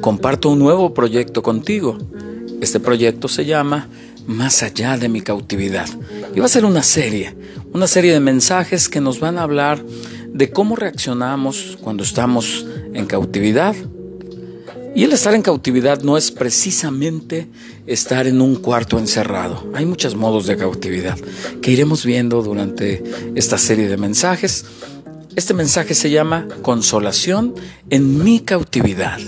Comparto un nuevo proyecto contigo. Este proyecto se llama Más allá de mi cautividad. Y va a ser una serie, una serie de mensajes que nos van a hablar de cómo reaccionamos cuando estamos en cautividad. Y el estar en cautividad no es precisamente estar en un cuarto encerrado. Hay muchos modos de cautividad que iremos viendo durante esta serie de mensajes. Este mensaje se llama Consolación en mi cautividad.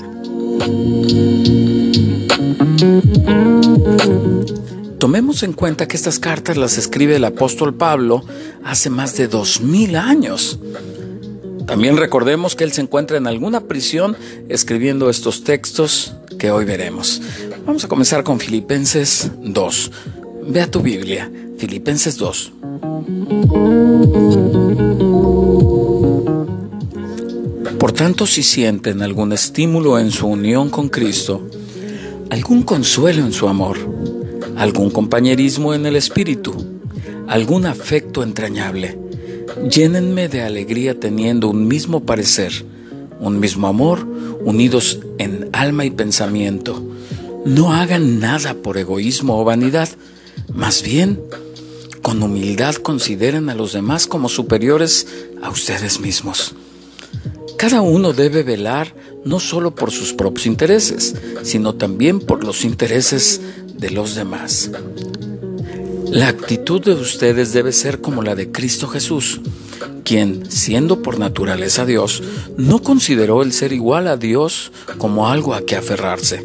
Tomemos en cuenta que estas cartas las escribe el apóstol Pablo hace más de dos mil años. También recordemos que él se encuentra en alguna prisión escribiendo estos textos que hoy veremos. Vamos a comenzar con Filipenses 2. Ve a tu Biblia, Filipenses 2. Por tanto, si sienten algún estímulo en su unión con Cristo, algún consuelo en su amor, algún compañerismo en el Espíritu, algún afecto entrañable, llénenme de alegría teniendo un mismo parecer, un mismo amor, unidos en alma y pensamiento. No hagan nada por egoísmo o vanidad, más bien, con humildad consideren a los demás como superiores a ustedes mismos. Cada uno debe velar no solo por sus propios intereses, sino también por los intereses de los demás. La actitud de ustedes debe ser como la de Cristo Jesús, quien, siendo por naturaleza Dios, no consideró el ser igual a Dios como algo a que aferrarse.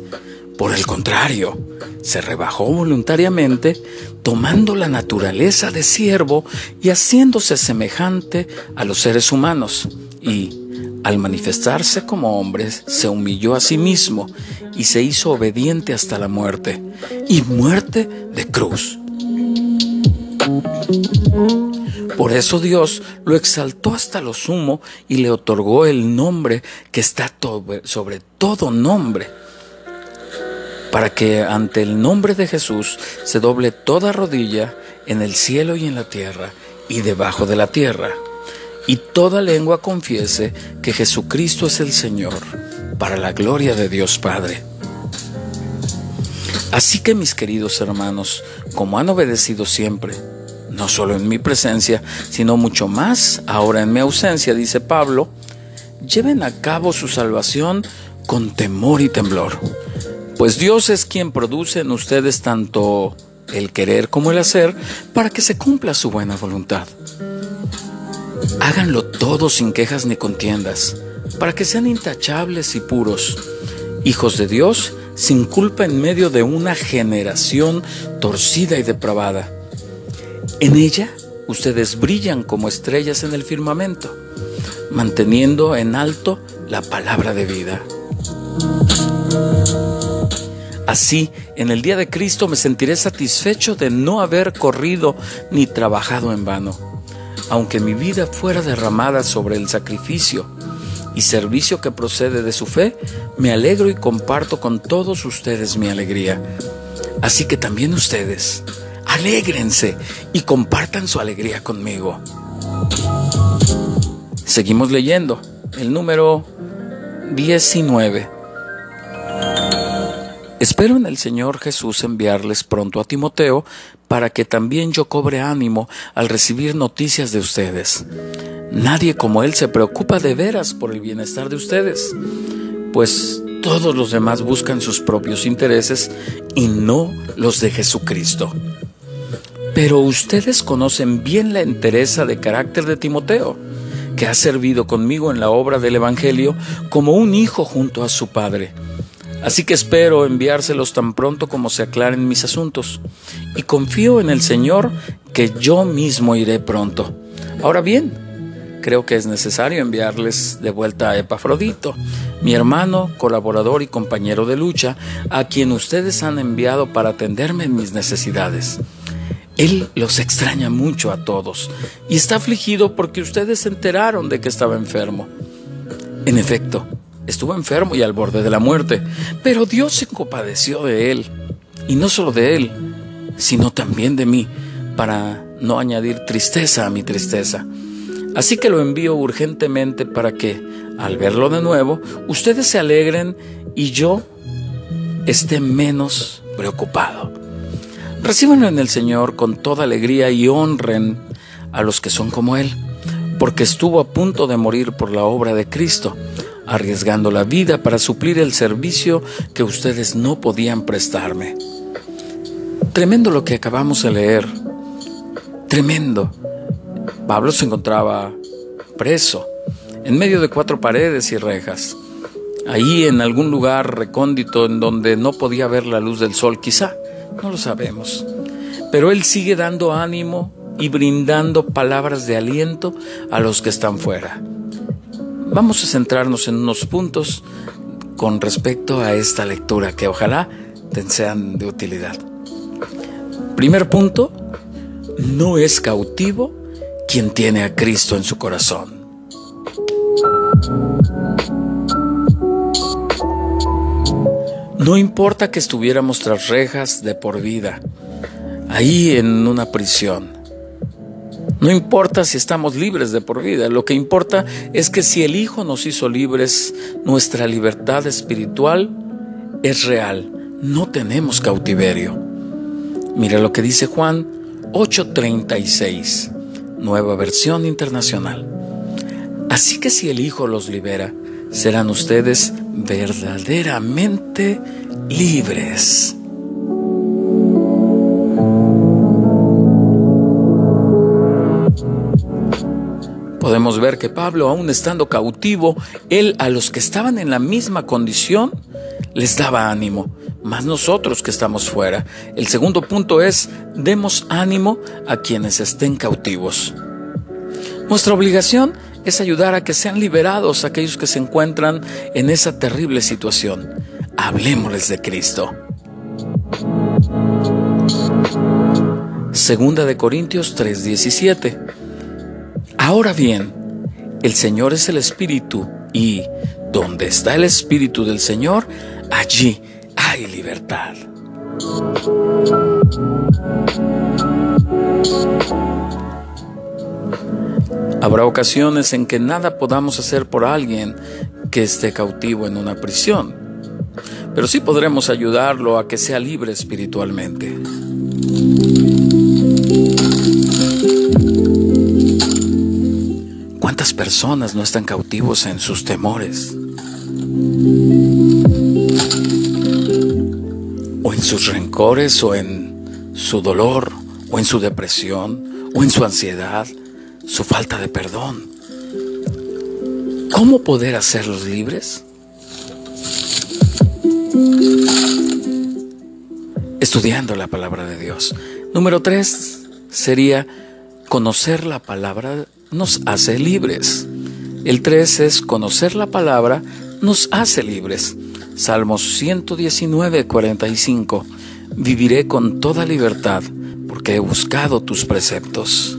Por el contrario, se rebajó voluntariamente, tomando la naturaleza de siervo y haciéndose semejante a los seres humanos, y, al manifestarse como hombre, se humilló a sí mismo y se hizo obediente hasta la muerte, y muerte de cruz. Por eso Dios lo exaltó hasta lo sumo y le otorgó el nombre que está sobre todo nombre, para que ante el nombre de Jesús se doble toda rodilla en el cielo y en la tierra y debajo de la tierra y toda lengua confiese que Jesucristo es el Señor, para la gloria de Dios Padre. Así que mis queridos hermanos, como han obedecido siempre, no solo en mi presencia, sino mucho más ahora en mi ausencia, dice Pablo, lleven a cabo su salvación con temor y temblor, pues Dios es quien produce en ustedes tanto el querer como el hacer para que se cumpla su buena voluntad. Háganlo todo sin quejas ni contiendas, para que sean intachables y puros, hijos de Dios, sin culpa en medio de una generación torcida y depravada. En ella ustedes brillan como estrellas en el firmamento, manteniendo en alto la palabra de vida. Así, en el día de Cristo me sentiré satisfecho de no haber corrido ni trabajado en vano aunque mi vida fuera derramada sobre el sacrificio y servicio que procede de su fe, me alegro y comparto con todos ustedes mi alegría. Así que también ustedes, alégrense y compartan su alegría conmigo. Seguimos leyendo el número 19. Espero en el Señor Jesús enviarles pronto a Timoteo para que también yo cobre ánimo al recibir noticias de ustedes. Nadie como Él se preocupa de veras por el bienestar de ustedes, pues todos los demás buscan sus propios intereses y no los de Jesucristo. Pero ustedes conocen bien la entereza de carácter de Timoteo, que ha servido conmigo en la obra del Evangelio como un hijo junto a su padre Así que espero enviárselos tan pronto como se aclaren mis asuntos y confío en el Señor que yo mismo iré pronto. Ahora bien, creo que es necesario enviarles de vuelta a Epafrodito, mi hermano, colaborador y compañero de lucha, a quien ustedes han enviado para atenderme en mis necesidades. Él los extraña mucho a todos y está afligido porque ustedes se enteraron de que estaba enfermo. En efecto, estuvo enfermo y al borde de la muerte, pero Dios se compadeció de él, y no solo de él, sino también de mí, para no añadir tristeza a mi tristeza. Así que lo envío urgentemente para que, al verlo de nuevo, ustedes se alegren y yo esté menos preocupado. Recíbanlo en el Señor con toda alegría y honren a los que son como Él, porque estuvo a punto de morir por la obra de Cristo, arriesgando la vida para suplir el servicio que ustedes no podían prestarme. Tremendo lo que acabamos de leer. Tremendo. Pablo se encontraba preso, en medio de cuatro paredes y rejas, ahí en algún lugar recóndito en donde no podía ver la luz del sol, quizá, no lo sabemos. Pero él sigue dando ánimo y brindando palabras de aliento a los que están fuera. Vamos a centrarnos en unos puntos con respecto a esta lectura que ojalá te sean de utilidad. Primer punto, no es cautivo quien tiene a Cristo en su corazón. No importa que estuviéramos tras rejas de por vida, ahí en una prisión. No importa si estamos libres de por vida, lo que importa es que si el Hijo nos hizo libres, nuestra libertad espiritual es real, no tenemos cautiverio. Mira lo que dice Juan 8:36, nueva versión internacional. Así que si el Hijo los libera, serán ustedes verdaderamente libres. Podemos ver que Pablo, aun estando cautivo, él a los que estaban en la misma condición, les daba ánimo más nosotros que estamos fuera. El segundo punto es, demos ánimo a quienes estén cautivos. Nuestra obligación es ayudar a que sean liberados aquellos que se encuentran en esa terrible situación. Hablemosles de Cristo. Segunda de Corintios 3:17. Ahora bien, el Señor es el Espíritu y donde está el Espíritu del Señor, allí hay libertad. Habrá ocasiones en que nada podamos hacer por alguien que esté cautivo en una prisión, pero sí podremos ayudarlo a que sea libre espiritualmente. ¿Cuántas personas no están cautivos en sus temores? o en sus rencores o en su dolor o en su depresión o en su ansiedad, su falta de perdón. ¿Cómo poder hacerlos libres? Estudiando la palabra de Dios. Número tres sería conocer la palabra nos hace libres. El tres es conocer la palabra nos hace libres. Salmos 119, 45. Viviré con toda libertad porque he buscado tus preceptos.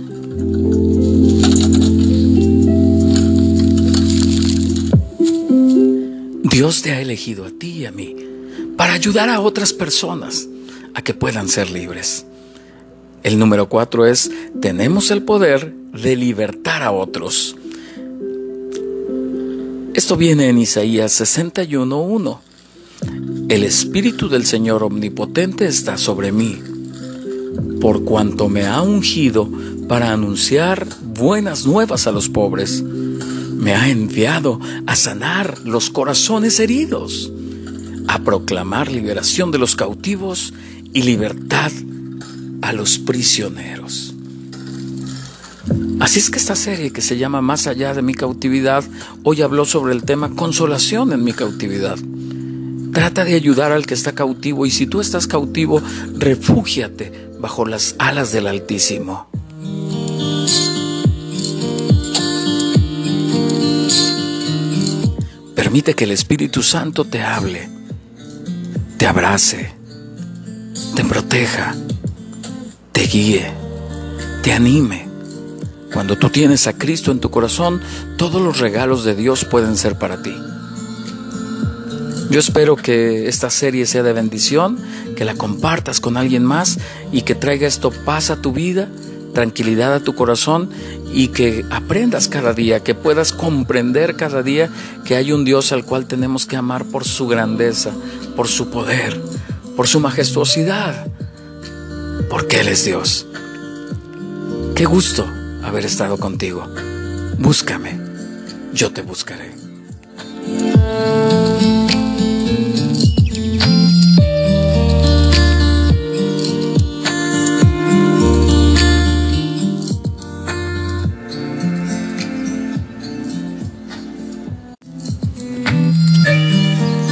Dios te ha elegido a ti y a mí para ayudar a otras personas a que puedan ser libres. El número cuatro es, tenemos el poder de libertar a otros. Esto viene en Isaías 61.1. El Espíritu del Señor Omnipotente está sobre mí, por cuanto me ha ungido para anunciar buenas nuevas a los pobres. Me ha enviado a sanar los corazones heridos, a proclamar liberación de los cautivos y libertad a los prisioneros. Así es que esta serie que se llama Más allá de mi cautividad, hoy habló sobre el tema consolación en mi cautividad. Trata de ayudar al que está cautivo y si tú estás cautivo, refúgiate bajo las alas del Altísimo. Permite que el Espíritu Santo te hable, te abrace, te proteja, te guíe, te anime. Cuando tú tienes a Cristo en tu corazón, todos los regalos de Dios pueden ser para ti. Yo espero que esta serie sea de bendición, que la compartas con alguien más y que traiga esto paz a tu vida, tranquilidad a tu corazón y que aprendas cada día, que puedas comprender cada día que hay un Dios al cual tenemos que amar por su grandeza, por su poder, por su majestuosidad, porque Él es Dios. Qué gusto haber estado contigo. Búscame, yo te buscaré.